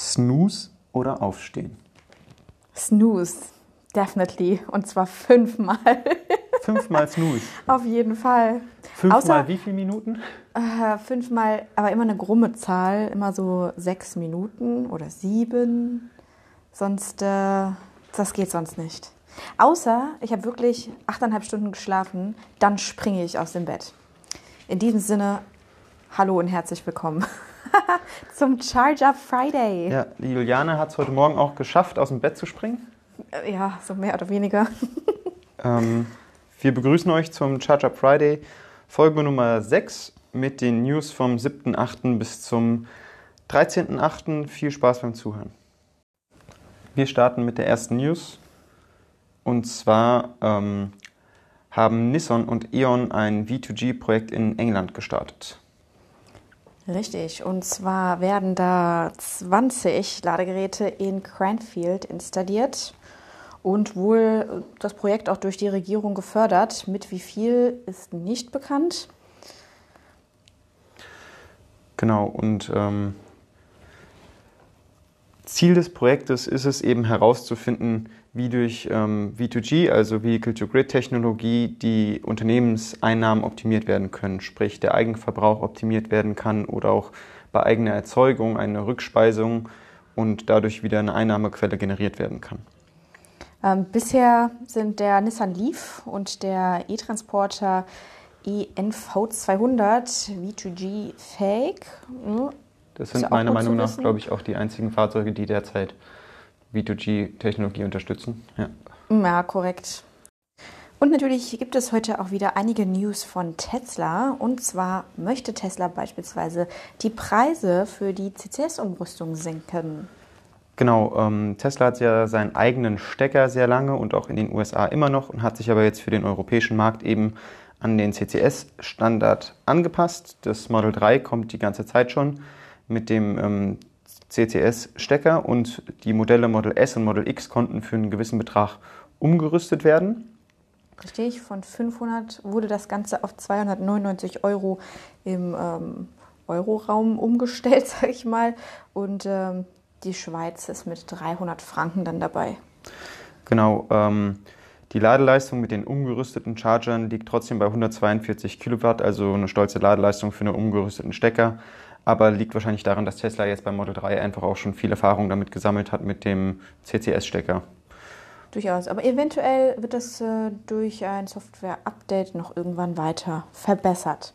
Snooze oder Aufstehen? Snooze, definitely. Und zwar fünfmal. Fünfmal Snooze. Auf jeden Fall. Fünfmal Außer- wie viele Minuten? Äh, fünfmal, aber immer eine grumme Zahl, immer so sechs Minuten oder sieben. Sonst, äh, das geht sonst nicht. Außer ich habe wirklich achteinhalb Stunden geschlafen, dann springe ich aus dem Bett. In diesem Sinne, hallo und herzlich willkommen zum Charge Up Friday. Ja, die Juliane hat es heute Morgen auch geschafft, aus dem Bett zu springen. Äh, ja so mehr oder weniger. Ähm, wir begrüßen euch zum Charge Up Friday, Folge Nummer 6 mit den News vom 7.8. bis zum 13.8. Viel Spaß beim Zuhören. Wir starten mit der ersten News. Und zwar ähm, haben Nissan und E.ON ein V2G-Projekt in England gestartet. Richtig, und zwar werden da 20 Ladegeräte in Cranfield installiert und wohl das Projekt auch durch die Regierung gefördert. Mit wie viel ist nicht bekannt. Genau, und ähm, Ziel des Projektes ist es eben herauszufinden, wie durch ähm, V2G, also Vehicle-to-Grid-Technologie, die Unternehmenseinnahmen optimiert werden können, sprich der Eigenverbrauch optimiert werden kann oder auch bei eigener Erzeugung eine Rückspeisung und dadurch wieder eine Einnahmequelle generiert werden kann. Ähm, bisher sind der Nissan Leaf und der E-Transporter E ENV200 V2G fähig. Hm, Das sind meiner Meinung nach, glaube ich, auch die einzigen Fahrzeuge, die derzeit V2G-Technologie unterstützen. Ja. Ja, korrekt. Und natürlich gibt es heute auch wieder einige News von Tesla. Und zwar möchte Tesla beispielsweise die Preise für die CCS-Umrüstung senken. Genau, ähm, Tesla hat ja seinen eigenen Stecker sehr lange und auch in den USA immer noch und hat sich aber jetzt für den europäischen Markt eben an den CCS-Standard angepasst. Das Model 3 kommt die ganze Zeit schon mit dem ähm, CCS-Stecker und die Modelle Model S und Model X konnten für einen gewissen Betrag umgerüstet werden. Richtig, von 500 wurde das Ganze auf 299 Euro im ähm, Euroraum umgestellt, sag ich mal. Und ähm, die Schweiz ist mit 300 Franken dann dabei. Genau, ähm, die Ladeleistung mit den umgerüsteten Chargern liegt trotzdem bei 142 Kilowatt, also eine stolze Ladeleistung für einen umgerüsteten Stecker. Aber liegt wahrscheinlich daran, dass Tesla jetzt beim Model 3 einfach auch schon viel Erfahrung damit gesammelt hat mit dem CCS-Stecker. Durchaus. Aber eventuell wird das äh, durch ein Software-Update noch irgendwann weiter verbessert.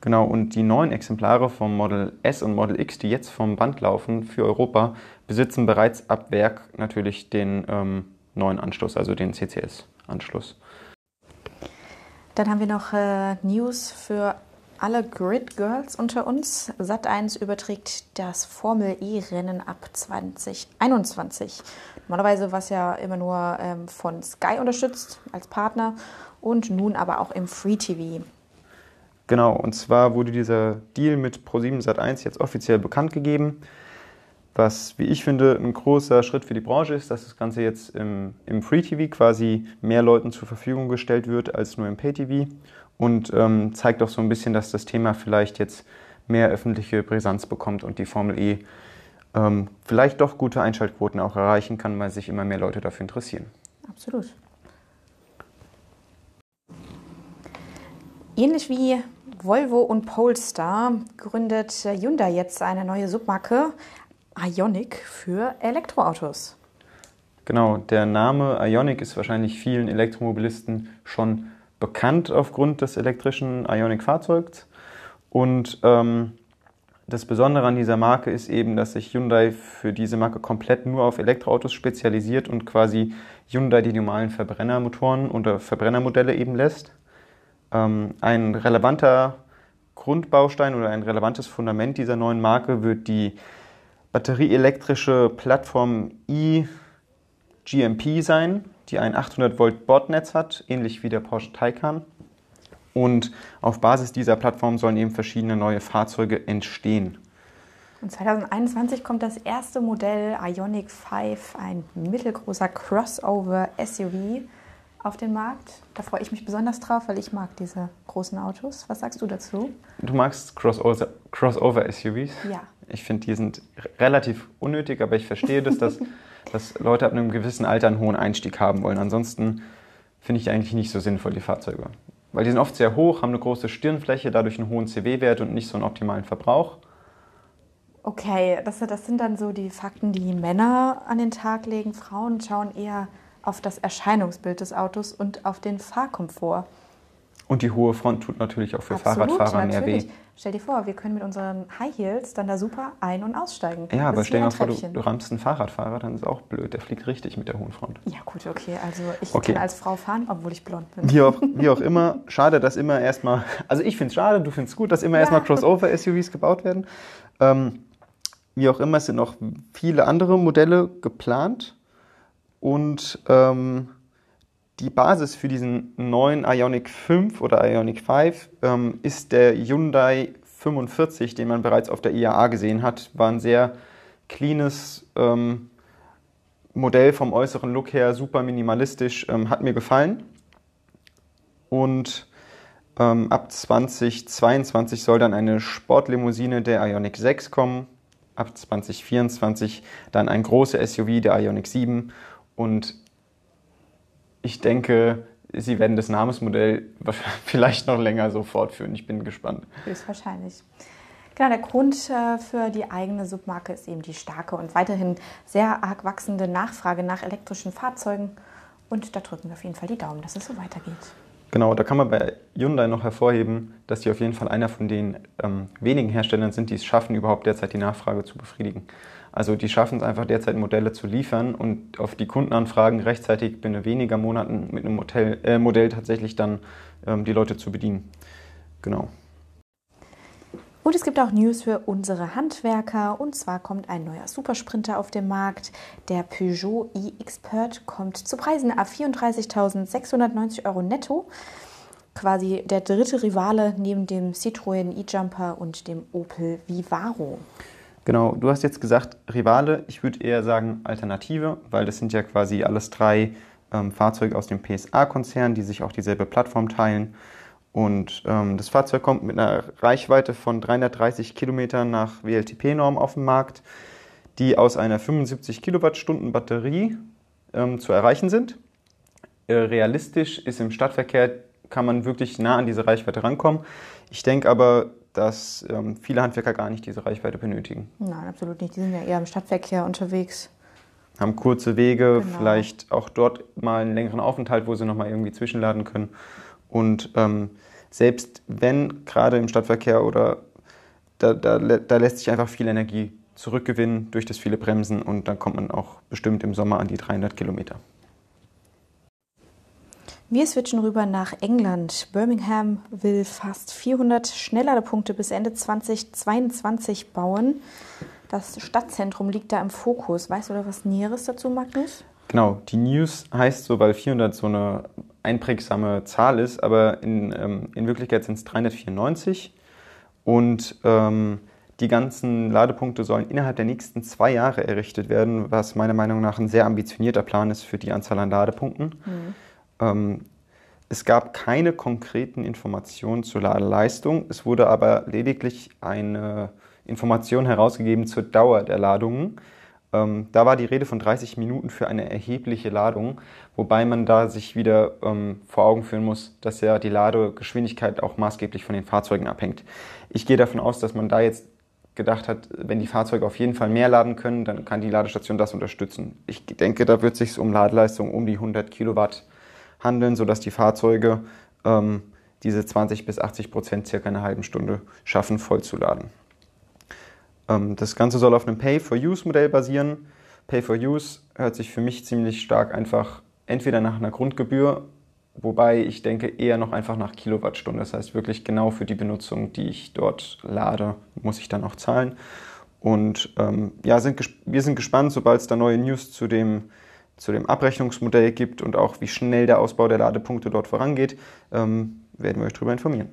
Genau, und die neuen Exemplare vom Model S und Model X, die jetzt vom Band laufen für Europa, besitzen bereits ab Werk natürlich den ähm, neuen Anschluss, also den CCS-Anschluss. Dann haben wir noch äh, News für alle Grid Girls unter uns. Sat1 überträgt das Formel E-Rennen ab 2021. Normalerweise war es ja immer nur ähm, von Sky unterstützt als Partner und nun aber auch im Free TV. Genau, und zwar wurde dieser Deal mit Pro7 Sat1 jetzt offiziell bekannt gegeben, was, wie ich finde, ein großer Schritt für die Branche ist, dass das Ganze jetzt im, im Free TV quasi mehr Leuten zur Verfügung gestellt wird als nur im Pay TV und ähm, zeigt auch so ein bisschen, dass das Thema vielleicht jetzt mehr öffentliche Brisanz bekommt und die Formel E ähm, vielleicht doch gute Einschaltquoten auch erreichen kann, weil sich immer mehr Leute dafür interessieren. Absolut. Ähnlich wie Volvo und Polestar gründet Hyundai jetzt eine neue Submarke Ioniq für Elektroautos. Genau, der Name Ionic ist wahrscheinlich vielen Elektromobilisten schon bekannt aufgrund des elektrischen Ionic-Fahrzeugs. Und ähm, das Besondere an dieser Marke ist eben, dass sich Hyundai für diese Marke komplett nur auf Elektroautos spezialisiert und quasi Hyundai die normalen Verbrennermotoren oder Verbrennermodelle eben lässt. Ähm, ein relevanter Grundbaustein oder ein relevantes Fundament dieser neuen Marke wird die batterieelektrische Plattform eGMP sein, die ein 800 Volt Bordnetz hat, ähnlich wie der Porsche Taycan. Und auf Basis dieser Plattform sollen eben verschiedene neue Fahrzeuge entstehen. Und 2021 kommt das erste Modell Ioniq 5, ein mittelgroßer Crossover-SUV, auf den Markt. Da freue ich mich besonders drauf, weil ich mag diese großen Autos. Was sagst du dazu? Du magst Crossover- Crossover-SUVs? Ja. Ich finde, die sind relativ unnötig, aber ich verstehe das, dass, Leute ab einem gewissen Alter einen hohen Einstieg haben wollen. Ansonsten finde ich eigentlich nicht so sinnvoll, die Fahrzeuge. Weil die sind oft sehr hoch, haben eine große Stirnfläche, dadurch einen hohen CW-Wert und nicht so einen optimalen Verbrauch. Okay, das, das sind dann so die Fakten, die Männer an den Tag legen. Frauen schauen eher auf das Erscheinungsbild des Autos und auf den Fahrkomfort. Und die hohe Front tut natürlich auch für Absolut, Fahrradfahrer mehr natürlich. weh. Stell dir vor, wir können mit unseren High Heels dann da super ein- und aussteigen. Ja, Das aber stell dir mal vor, du, du rammst einen Fahrradfahrer, dann ist auch blöd. Der fliegt richtig mit der hohen Front. Ja, gut, okay. Also ich Okay. kann als Frau fahren, obwohl ich blond bin. Wie auch, wie auch immer, schade, dass immer erstmal, also ich finde es schade, du findest es gut, dass immer Ja. erstmal Crossover-SUVs gebaut werden. Ähm, wie auch immer, es sind noch viele andere Modelle geplant und ähm, die Basis für diesen neuen Ioniq 5 oder Ioniq 5 ähm, ist der Hyundai 45, den man bereits auf der IAA gesehen hat. War ein sehr cleanes ähm, Modell vom äußeren Look her, super minimalistisch, ähm, hat mir gefallen. Und ähm, ab 2022 soll dann eine Sportlimousine der Ioniq 6 kommen. Ab 2024 dann ein großer SUV der Ioniq 7. Und ich denke, sie werden das Namensmodell vielleicht noch länger so fortführen. Ich bin gespannt. Höchstwahrscheinlich. Genau, der Grund äh, für die eigene Submarke ist eben die starke und weiterhin sehr arg wachsende Nachfrage nach elektrischen Fahrzeugen. Und da drücken wir auf jeden Fall die Daumen, dass es so weitergeht. Genau, da kann man bei Hyundai noch hervorheben, dass die auf jeden Fall einer von den ähm, wenigen Herstellern sind, die es schaffen, überhaupt derzeit die Nachfrage zu befriedigen. Also die schaffen es einfach derzeit Modelle zu liefern und auf die Kundenanfragen rechtzeitig binnen weniger Monaten mit einem Modell, äh, Modell tatsächlich dann ähm, die Leute zu bedienen. Genau. Und es gibt auch News für unsere Handwerker. Und zwar kommt ein neuer Supersprinter auf den Markt. Der Peugeot e-Expert kommt zu Preisen ab 34.690 Euro netto. Quasi der dritte Rivale neben dem Citroën e-Jumper und dem Opel Vivaro. Genau, du hast jetzt gesagt Rivale, ich würde eher sagen Alternative, weil das sind ja quasi alles drei ähm, Fahrzeuge aus dem PSA-Konzern, die sich auch dieselbe Plattform teilen. Und ähm, das Fahrzeug kommt mit einer Reichweite von 330 Kilometern nach WLTP-Norm auf den Markt, die aus einer 75 Kilowattstunden Batterie ähm, zu erreichen sind. Äh, realistisch ist im Stadtverkehr, kann man wirklich nah an diese Reichweite rankommen. Ich denke aber, dass ähm, viele Handwerker gar nicht diese Reichweite benötigen. Nein, absolut nicht. Die sind ja eher im Stadtverkehr unterwegs. haben kurze Wege, Genau. vielleicht auch dort mal einen längeren Aufenthalt, wo sie nochmal irgendwie zwischenladen können. Und ähm, selbst wenn gerade im Stadtverkehr oder da, da, da lässt sich einfach viel Energie zurückgewinnen durch das viele Bremsen und dann kommt man auch bestimmt im Sommer an die 300 Kilometer. Wir switchen rüber nach England. Birmingham will fast 400 Schnellladepunkte bis Ende 2022 bauen. Das Stadtzentrum liegt da im Fokus. Weißt du da was Näheres dazu, Magnus? Genau, die News heißt so, weil 400 so eine einprägsame Zahl ist, aber in, ähm, in Wirklichkeit sind es 394 und ähm, die ganzen Ladepunkte sollen innerhalb der nächsten zwei Jahre errichtet werden, was meiner Meinung nach ein sehr ambitionierter Plan ist für die Anzahl an Ladepunkten. Ähm, es gab keine konkreten Informationen zur Ladeleistung, es wurde aber lediglich eine Information herausgegeben zur Dauer der Ladungen. Ähm, da war die Rede von 30 Minuten für eine erhebliche Ladung, wobei man da sich wieder ähm, vor Augen führen muss, dass ja die Ladegeschwindigkeit auch maßgeblich von den Fahrzeugen abhängt. Ich gehe davon aus, dass man da jetzt gedacht hat, wenn die Fahrzeuge auf jeden Fall mehr laden können, dann kann die Ladestation das unterstützen. Ich denke, da wird es sich um Ladeleistung um die 100 Kilowatt handeln, sodass die Fahrzeuge ähm, diese 20 bis 80 Prozent circa eine halben Stunde schaffen, voll zu laden. Ähm, das Ganze soll auf einem Pay-for-Use-Modell basieren. Pay-for-Use hört sich für mich ziemlich stark einfach entweder nach einer Grundgebühr, wobei ich denke eher noch einfach nach Kilowattstunde. Das heißt wirklich genau für die Benutzung, die ich dort lade, muss ich dann auch zahlen. Und ähm, ja, sind, wir sind gespannt, sobald es da neue News zu dem, zu dem Abrechnungsmodell gibt und auch wie schnell der Ausbau der Ladepunkte dort vorangeht, ähm, werden wir euch darüber informieren.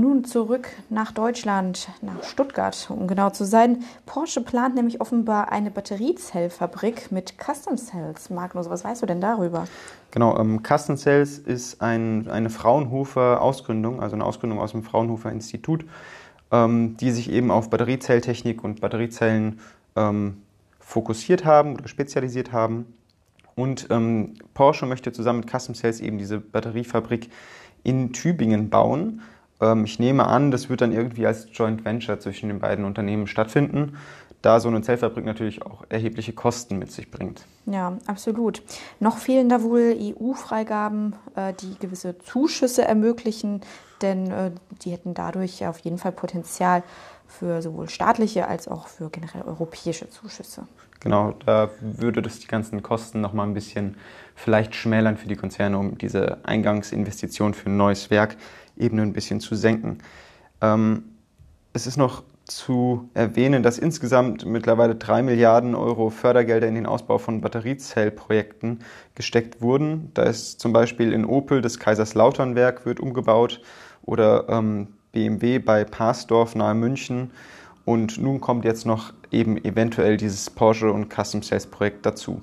Nun zurück nach Deutschland, nach Stuttgart, um genau zu sein. Porsche plant nämlich offenbar eine Batteriezellfabrik mit Custom Cells. Magnus, was weißt du denn darüber? Genau, ähm, Custom Cells ist ein, eine Fraunhofer Ausgründung, also eine Ausgründung aus dem Fraunhofer Institut. ähm, die sich eben auf Batteriezelltechnik und Batteriezellen ähm, fokussiert haben oder spezialisiert haben. Und ähm, Porsche möchte zusammen mit Custom Cells eben diese Batteriefabrik in Tübingen bauen. Ähm, ich nehme an, das wird dann irgendwie als Joint Venture zwischen den beiden Unternehmen stattfinden, da so eine Zellfabrik natürlich auch erhebliche Kosten mit sich bringt. Ja, absolut. Noch fehlen da wohl EU-Freigaben, äh, die gewisse Zuschüsse ermöglichen, denn äh, die hätten dadurch auf jeden Fall Potenzial für sowohl staatliche als auch für generell europäische Zuschüsse. Genau, da würde das die ganzen Kosten noch mal ein bisschen vielleicht schmälern für die Konzerne, um diese Eingangsinvestition für ein neues Werk eben ein bisschen zu senken. Ähm, es ist noch zu erwähnen, dass insgesamt mittlerweile drei Milliarden Euro Fördergelder in den Ausbau von Batteriezellprojekten gesteckt wurden. Da ist zum Beispiel in Opel das Kaiserslautern-Werk wird umgebaut oder ähm, BMW bei Parsdorf nahe München. Und nun kommt jetzt noch eben eventuell dieses Porsche und Custom Sales Projekt dazu.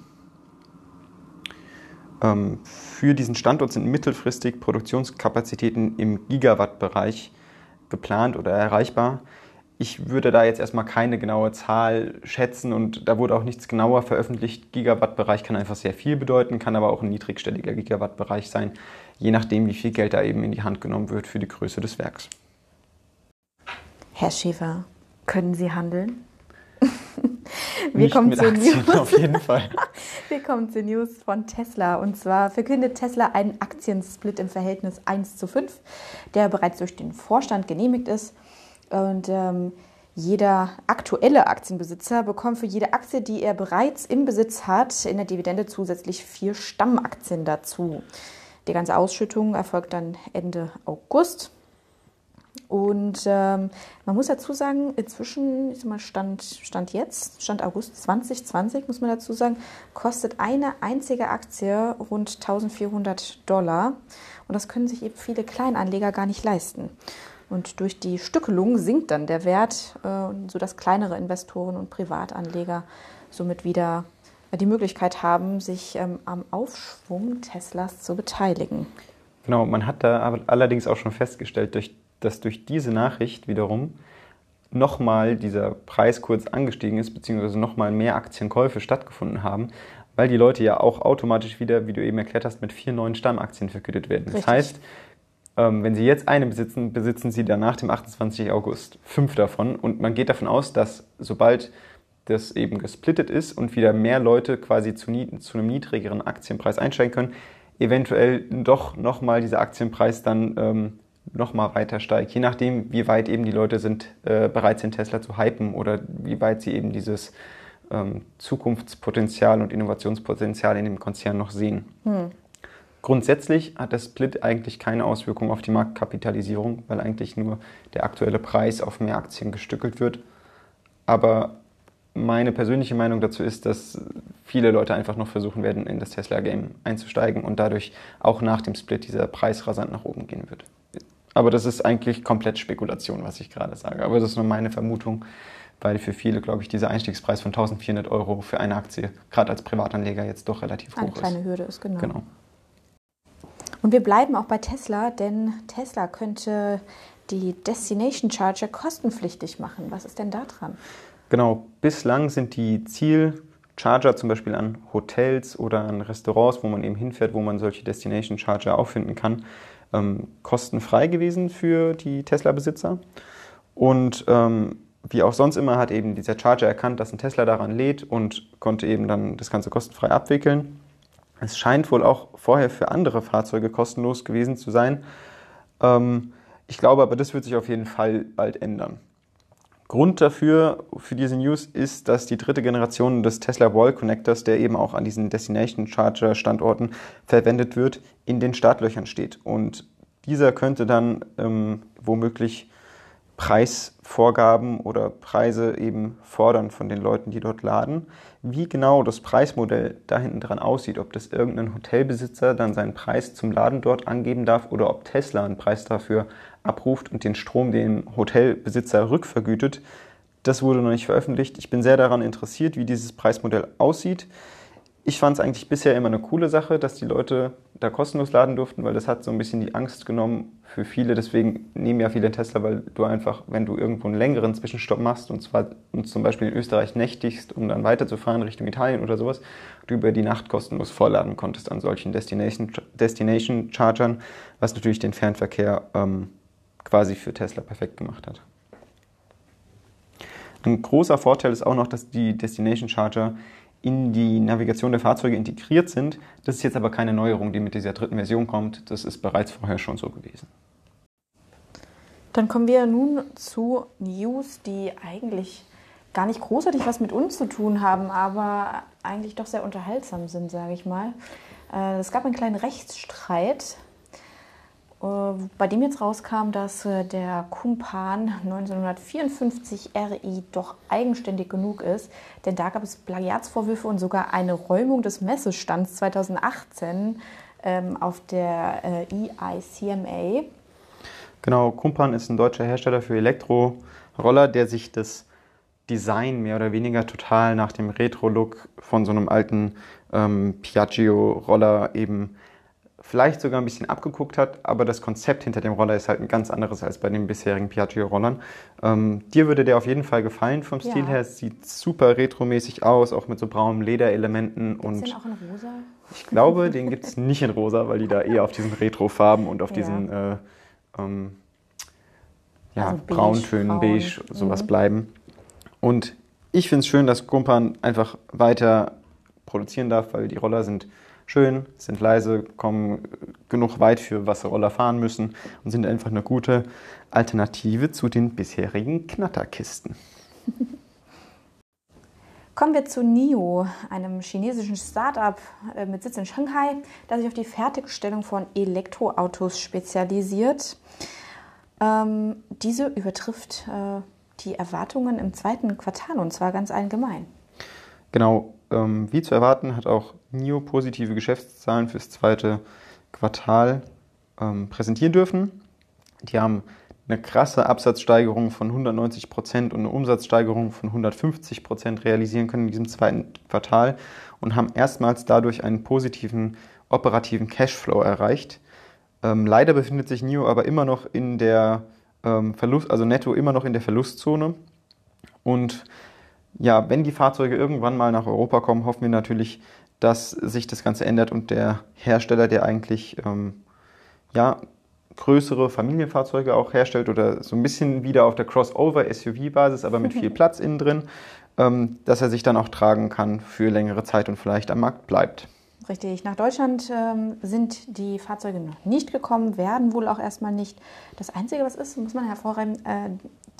Ähm, für diesen Standort sind mittelfristig Produktionskapazitäten im Gigawatt-Bereich geplant oder erreichbar. Ich würde da jetzt erstmal keine genaue Zahl schätzen und da wurde auch nichts genauer veröffentlicht. Gigawatt-Bereich kann einfach sehr viel bedeuten, kann aber auch ein niedrigstelliger Gigawatt-Bereich sein, je nachdem, wie viel Geld da eben in die Hand genommen wird für die Größe des Werks. Herr Schäfer, können Sie handeln? Wir kommen zu News. Jeden Fall. Wir kommen zu News von Tesla. Und zwar verkündet Tesla einen Aktiensplit im Verhältnis 1 zu 5, der bereits durch den Vorstand genehmigt ist. Und ähm, jeder aktuelle Aktienbesitzer bekommt für jede Aktie, die er bereits im Besitz hat, in der Dividende zusätzlich vier Stammaktien dazu. Die ganze Ausschüttung erfolgt dann Ende August. Und ähm, man muss dazu sagen, inzwischen, ich sag mal, Stand, Stand jetzt, Stand August 2020, muss man dazu sagen, kostet eine einzige Aktie rund 1400 Dollar. Und das können sich eben viele Kleinanleger gar nicht leisten. Und durch die Stückelung sinkt dann der Wert, äh, sodass kleinere Investoren und Privatanleger somit wieder die Möglichkeit haben, sich ähm, am Aufschwung Teslas zu beteiligen. Genau, man hat da allerdings auch schon festgestellt, durch dass durch diese Nachricht wiederum nochmal dieser Preis kurz angestiegen ist, beziehungsweise nochmal mehr Aktienkäufe stattgefunden haben, weil die Leute ja auch automatisch wieder, wie du eben erklärt hast, mit vier neuen Stammaktien vergütet werden. Richtig. Das heißt, ähm, wenn Sie jetzt eine besitzen, besitzen Sie danach dem 28. August fünf davon und man geht davon aus, dass sobald das eben gesplittet ist und wieder mehr Leute quasi zu, zu einem niedrigeren Aktienpreis einsteigen können, eventuell doch nochmal dieser Aktienpreis dann ähm, nochmal weiter steigt, je nachdem, wie weit eben die Leute sind, äh, bereit sind, Tesla zu hypen oder wie weit sie eben dieses ähm, Zukunftspotenzial und Innovationspotenzial in dem Konzern noch sehen. Hm. Grundsätzlich hat der Split eigentlich keine Auswirkung auf die Marktkapitalisierung, weil eigentlich nur der aktuelle Preis auf mehr Aktien gestückelt wird. Aber meine persönliche Meinung dazu ist, dass viele Leute einfach noch versuchen werden, in das Tesla-Game einzusteigen und dadurch auch nach dem Split dieser Preis rasant nach oben gehen wird. Aber das ist eigentlich komplett Spekulation, was ich gerade sage. Aber das ist nur meine Vermutung, weil für viele, glaube ich, dieser Einstiegspreis von 1400 Euro für eine Aktie, gerade als Privatanleger, jetzt doch relativ eine hoch ist. Eine kleine Hürde ist, genau. genau. Und wir bleiben auch bei Tesla, denn Tesla könnte die Destination Charger kostenpflichtig machen. Was ist denn da dran? Genau, bislang sind die Zielcharger zum Beispiel an Hotels oder an Restaurants, wo man eben hinfährt, wo man solche Destination Charger auffinden kann, ähm, kostenfrei gewesen für die Tesla-Besitzer. Und ähm, wie auch sonst immer hat eben dieser Charger erkannt, dass ein Tesla daran lädt und konnte eben dann das Ganze kostenfrei abwickeln. Es scheint wohl auch vorher für andere Fahrzeuge kostenlos gewesen zu sein. Ähm, ich glaube aber, das wird sich auf jeden Fall bald ändern. Grund dafür, für diese News, ist, dass die dritte Generation des Tesla Wall Connectors, der eben auch an diesen Destination Charger Standorten verwendet wird, in den Startlöchern steht. Und dieser könnte dann ähm, womöglich Preisvorgaben oder Preise eben fordern von den Leuten, die dort laden. Wie genau das Preismodell da hinten dran aussieht, ob das irgendein Hotelbesitzer dann seinen Preis zum Laden dort angeben darf oder ob Tesla einen Preis dafür abruft und den Strom dem Hotelbesitzer rückvergütet. Das wurde noch nicht veröffentlicht. Ich bin sehr daran interessiert, wie dieses Preismodell aussieht. ich fand es eigentlich bisher immer eine coole Sache, dass die Leute da kostenlos laden durften, weil das hat so ein bisschen die Angst genommen für viele. Deswegen nehmen ja viele Tesla, weil du einfach, wenn du irgendwo einen längeren Zwischenstopp machst und zwar und zum Beispiel in Österreich nächtigst, um dann weiterzufahren Richtung Italien oder sowas, du über die Nacht kostenlos vollladen konntest an solchen Destination, Destination Chargern, was natürlich den Fernverkehr ähm, quasi für Tesla perfekt gemacht hat. Ein großer Vorteil ist auch noch, dass die Destination Charger in die Navigation der Fahrzeuge integriert sind. Das ist jetzt aber keine Neuerung, die mit dieser dritten Version kommt. Das ist bereits vorher schon so gewesen. Dann kommen wir nun zu News, die eigentlich gar nicht großartig was mit uns zu tun haben, aber eigentlich doch sehr unterhaltsam sind, sage ich mal. Äh, es gab einen kleinen Rechtsstreit bei dem jetzt rauskam, dass äh, der Kumpan 1954 RI doch eigenständig genug ist, denn da gab es Plagiatsvorwürfe und sogar eine Räumung des Messestands 2018 ähm, auf der äh, EICMA. Genau, Kumpan ist ein deutscher Hersteller für Elektroroller, der sich das Design mehr oder weniger total nach dem Retro-Look von so einem alten ähm, Piaggio-Roller eben vielleicht sogar ein bisschen abgeguckt hat, aber das Konzept hinter dem Roller ist halt ein ganz anderes als bei den bisherigen Piaggio-Rollern. Ähm, dir würde der auf jeden Fall gefallen vom Stil ja. her. Es sieht super retromäßig aus, auch mit so braunen Lederelementen. Gibt's und den auch in rosa? Ich glaube, den gibt es nicht in rosa, weil die da eher auf diesen Retro-Farben und auf ja. diesen äh, ähm, ja, also Brauntönen, Braun. beige, sowas mhm. bleiben. Und ich finde es schön, dass Gumpan einfach weiter produzieren darf, weil die Roller sind schön, sind leise, kommen genug weit für was Roller fahren müssen und sind einfach eine gute Alternative zu den bisherigen Knatterkisten. Kommen wir zu NIO, einem chinesischen Startup äh, mit Sitz in Shanghai, das sich auf die Fertigstellung von Elektroautos spezialisiert. Ähm, diese übertrifft äh, die Erwartungen im zweiten Quartal und zwar ganz allgemein. Genau, ähm, wie zu erwarten, hat auch NIO positive Geschäftszahlen fürs zweite Quartal ähm, präsentieren dürfen. Die haben eine krasse Absatzsteigerung von 190 Prozent und eine Umsatzsteigerung von 150 Prozent realisieren können in diesem zweiten Quartal und haben erstmals dadurch einen positiven operativen Cashflow erreicht. Ähm, leider befindet sich NIO aber immer noch in der ähm, Verlust, also netto immer noch in der Verlustzone und ja, wenn die Fahrzeuge irgendwann mal nach Europa kommen, hoffen wir natürlich, dass sich das Ganze ändert und der Hersteller, der eigentlich ähm, ja, größere Familienfahrzeuge auch herstellt oder so ein bisschen wieder auf der Crossover-SUV-Basis, aber mit viel Platz innen drin, ähm, dass er sich dann auch tragen kann für längere Zeit und vielleicht am Markt bleibt. Richtig, nach Deutschland ähm, sind die Fahrzeuge noch nicht gekommen, werden wohl auch erstmal nicht. Das Einzige, was ist, muss man hervorheben, äh,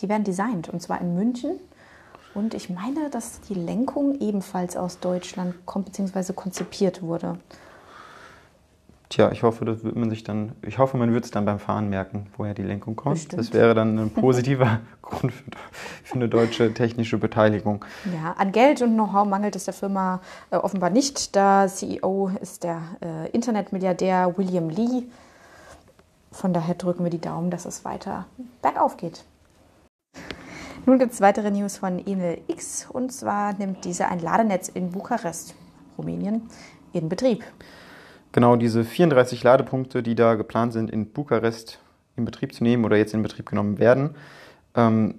die werden designt und zwar in München und ich meine, dass die Lenkung ebenfalls aus Deutschland kommt bzw. konzipiert wurde. Tja, ich hoffe, das wird man sich dann, ich hoffe, man wird es dann beim Fahren merken, woher die Lenkung kommt. Bestimmt. Das wäre dann ein positiver Grund für, für, eine deutsche technische Beteiligung. Ja, an Geld und Know-how mangelt es der Firma äh, offenbar nicht. Der CEO ist der äh, Internetmilliardär William Lee. Von daher drücken wir die Daumen, dass es weiter bergauf geht. Nun gibt es weitere News von Enel X und zwar nimmt diese ein Ladenetz in Bukarest, Rumänien, in Betrieb. Genau, diese 34 Ladepunkte, die da geplant sind, in Bukarest in Betrieb zu nehmen oder jetzt in Betrieb genommen werden, ähm,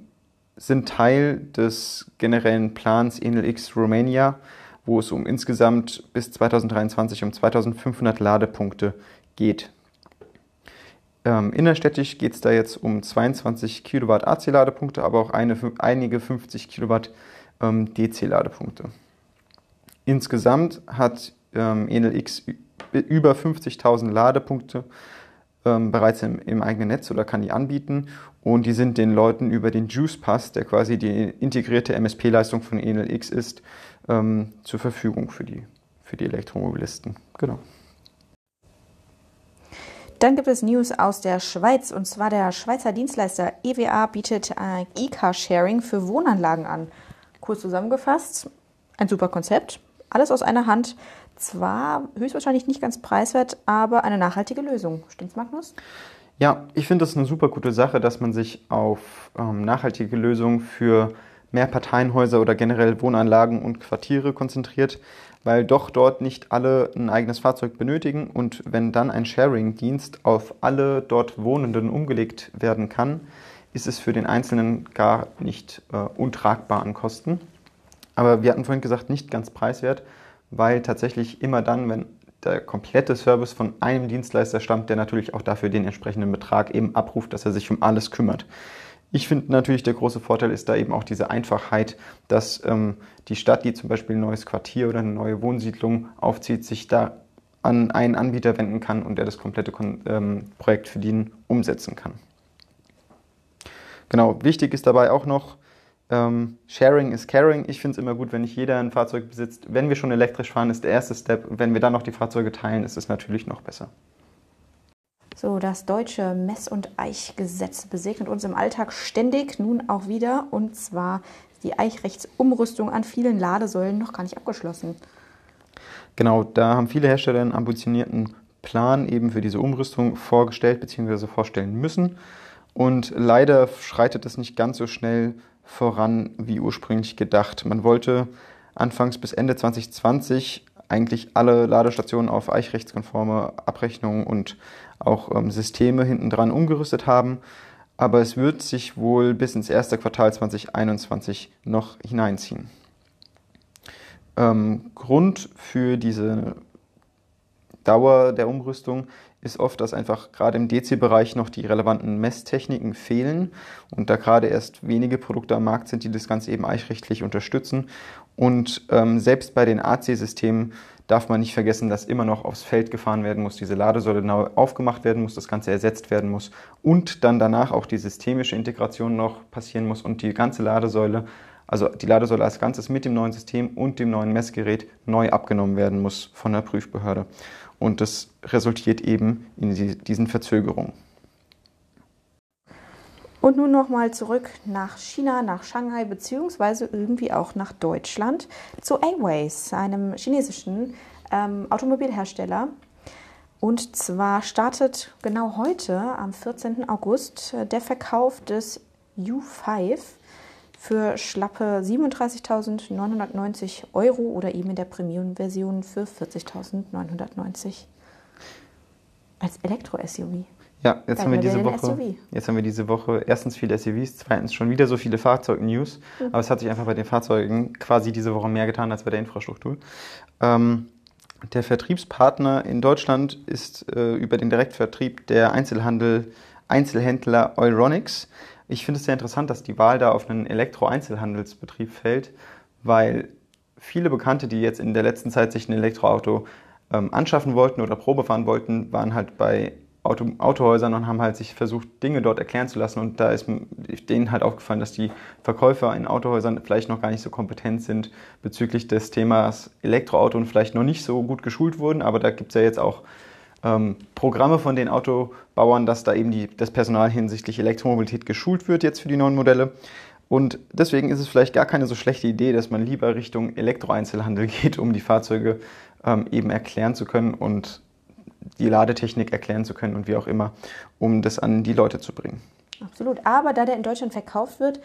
sind Teil des generellen Plans Enel X Romania, wo es um insgesamt bis 2023 um 2500 Ladepunkte geht. Ähm, innerstädtisch geht es da jetzt um 22 Kilowatt AC-Ladepunkte, aber auch eine, einige 50 Kilowatt ähm, DC-Ladepunkte. Insgesamt hat ähm, Enel X über 50.000 Ladepunkte ähm, bereits im, im, eigenen Netz oder kann die anbieten und die sind den Leuten über den Juice Pass, der quasi die integrierte MSP-Leistung von Enel X ist, ähm, zur Verfügung für die, für die Elektromobilisten. Genau. Dann gibt es News aus der Schweiz und zwar der Schweizer Dienstleister EWA bietet E-Car-Sharing für Wohnanlagen an. Kurz zusammengefasst, ein super Konzept, alles aus einer Hand. Zwar höchstwahrscheinlich nicht ganz preiswert, aber eine nachhaltige Lösung. Stimmt's, Magnus? Ja, ich finde das eine super gute Sache, dass man sich auf ähm, nachhaltige Lösungen für Mehrparteienhäuser oder generell Wohnanlagen und Quartiere konzentriert, weil doch dort nicht alle ein eigenes Fahrzeug benötigen und wenn dann ein Sharing-Dienst auf alle dort Wohnenden umgelegt werden kann, ist es für den Einzelnen gar nicht äh, untragbar an Kosten. Aber wir hatten vorhin gesagt, nicht ganz preiswert, weil tatsächlich immer dann, wenn der komplette Service von einem Dienstleister stammt, der natürlich auch dafür den entsprechenden Betrag eben abruft, dass er sich um alles kümmert. Ich finde natürlich, der große Vorteil ist da eben auch diese Einfachheit, dass ähm, die Stadt, die zum Beispiel ein neues Quartier oder eine neue Wohnsiedlung aufzieht, sich da an einen Anbieter wenden kann und der das komplette ähm, Projekt für den umsetzen kann. Genau, wichtig ist dabei auch noch, ähm, Sharing is caring. Ich finde es immer gut, wenn nicht jeder ein Fahrzeug besitzt. Wenn wir schon elektrisch fahren, ist der erste Step. Wenn wir dann noch die Fahrzeuge teilen, ist es natürlich noch besser. So, das deutsche Mess- und Eichgesetz besegnet uns im Alltag ständig, nun auch wieder. Und zwar ist die Eichrechtsumrüstung an vielen Ladesäulen noch gar nicht abgeschlossen. Genau, da haben viele Hersteller einen ambitionierten Plan eben für diese Umrüstung vorgestellt bzw. vorstellen müssen. Und leider schreitet es nicht ganz so schnell voran wie ursprünglich gedacht. Man wollte anfangs bis Ende 2020 eigentlich alle Ladestationen auf eichrechtskonforme Abrechnungen und auch ähm, Systeme hintendran umgerüstet haben. Aber es wird sich wohl bis ins erste Quartal 2021 noch hineinziehen. Ähm, Grund für diese Dauer der Umrüstung ist oft, dass einfach gerade im DC-Bereich noch die relevanten Messtechniken fehlen und da gerade erst wenige Produkte am Markt sind, die das Ganze eben eichrechtlich unterstützen. Und ähm, selbst bei den AC-Systemen darf man nicht vergessen, dass immer noch aufs Feld gefahren werden muss, diese Ladesäule neu aufgemacht werden muss, das Ganze ersetzt werden muss und dann danach auch die systemische Integration noch passieren muss und die ganze Ladesäule, also die Ladesäule als Ganzes mit dem neuen System und dem neuen Messgerät neu abgenommen werden muss von der Prüfbehörde. Und das resultiert eben in diesen Verzögerungen. Und nun nochmal zurück nach China, nach Shanghai, beziehungsweise irgendwie auch nach Deutschland zu Airways, einem chinesischen ähm, Automobilhersteller. Und zwar startet genau heute, am 14. August, der Verkauf des U5 für schlappe 37.990 Euro oder eben in der Premium-Version für 40.990 als Elektro-SUV. Ja, jetzt haben, wir diese Woche, jetzt haben wir diese Woche erstens viele SUVs, zweitens schon wieder so viele Fahrzeug-News. Mhm. Aber es hat sich einfach bei den Fahrzeugen quasi diese Woche mehr getan als bei der Infrastruktur. Ähm, der Vertriebspartner in Deutschland ist äh, über den Direktvertrieb der Einzelhandel, Einzelhändler Euronics. Ich finde es sehr interessant, dass die Wahl da auf einen Elektro-Einzelhandelsbetrieb fällt, weil viele Bekannte, die jetzt in der letzten Zeit sich ein Elektroauto ähm, anschaffen wollten oder Probe fahren wollten, waren halt bei Auto, Autohäusern und haben halt sich versucht, Dinge dort erklären zu lassen. Und da ist denen halt aufgefallen, dass die Verkäufer in Autohäusern vielleicht noch gar nicht so kompetent sind bezüglich des Themas Elektroauto und vielleicht noch nicht so gut geschult wurden. Aber da gibt es ja jetzt auch ähm, Programme von den Autobauern, dass da eben die, das Personal hinsichtlich Elektromobilität geschult wird jetzt für die neuen Modelle. Und deswegen ist es vielleicht gar keine so schlechte Idee, dass man lieber Richtung Elektroeinzelhandel geht, um die Fahrzeuge ähm, eben erklären zu können und die Ladetechnik erklären zu können und wie auch immer, um das an die Leute zu bringen. Absolut. Aber da der in Deutschland verkauft wird,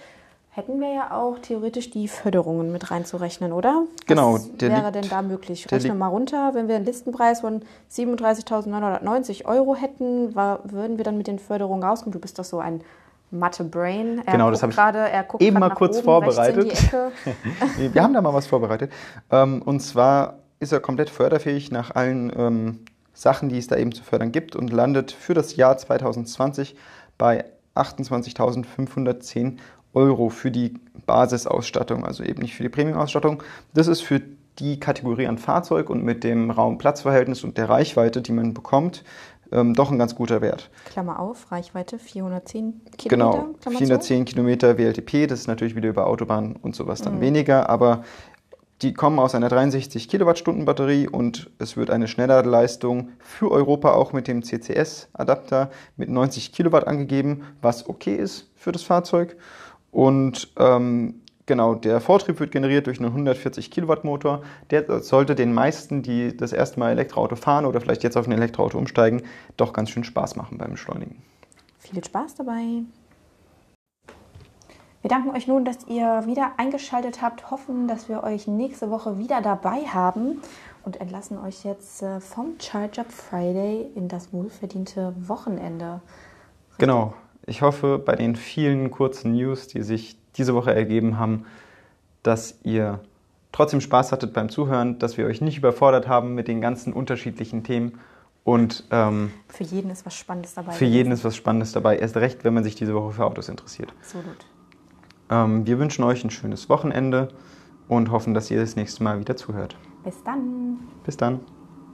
hätten wir ja auch theoretisch die Förderungen mit reinzurechnen, oder? Genau. Was wäre denn da möglich? Rechnen wir mal runter. Wenn wir einen Listenpreis von 37.990 Euro hätten, war, würden wir dann mit den Förderungen rauskommen? Du bist doch so ein Mathe-Brain. Genau, das habe ich grade, er guckt eben mal kurz oben, vorbereitet. wir haben da mal was vorbereitet. Ähm, und zwar ist er komplett förderfähig nach allen ähm, Sachen, die es da eben zu fördern gibt und landet für das Jahr 2020 bei 28.510 Euro für die Basisausstattung, also eben nicht für die Premium-Ausstattung. Das ist für die Kategorie an Fahrzeug und mit dem Raum-Platz-Verhältnis und der Reichweite, die man bekommt, ähm, doch ein ganz guter Wert. Klammer auf, Reichweite 410 Kilometer. Genau, Klammer 410 zu. Kilometer WLTP, das ist natürlich wieder über Autobahn und sowas dann mhm. weniger, aber die kommen aus einer 63 Kilowattstunden Batterie und es wird eine Schnellladerleistung für Europa auch mit dem CCS-Adapter mit 90 Kilowatt angegeben, was okay ist für das Fahrzeug. Und ähm, genau, der Vortrieb wird generiert durch einen 140 Kilowatt Motor. Der sollte den meisten, die das erste Mal Elektroauto fahren oder vielleicht jetzt auf ein Elektroauto umsteigen, doch ganz schön Spaß machen beim Beschleunigen. Viel Spaß dabei! Wir danken euch nun, dass ihr wieder eingeschaltet habt, hoffen, dass wir euch nächste Woche wieder dabei haben und entlassen euch jetzt äh, vom Charge Up Friday in das wohlverdiente Wochenende. Genau. Ich hoffe, bei den vielen kurzen News, die sich diese Woche ergeben haben, dass ihr trotzdem Spaß hattet beim Zuhören, dass wir euch nicht überfordert haben mit den ganzen unterschiedlichen Themen. Und ähm, für jeden ist was Spannendes dabei. Für jeden ist was Spannendes dabei. Erst recht, wenn man sich diese Woche für Autos interessiert. Absolut. Ähm, wir wünschen euch ein schönes Wochenende und hoffen, dass ihr das nächste Mal wieder zuhört. Bis dann. Bis dann.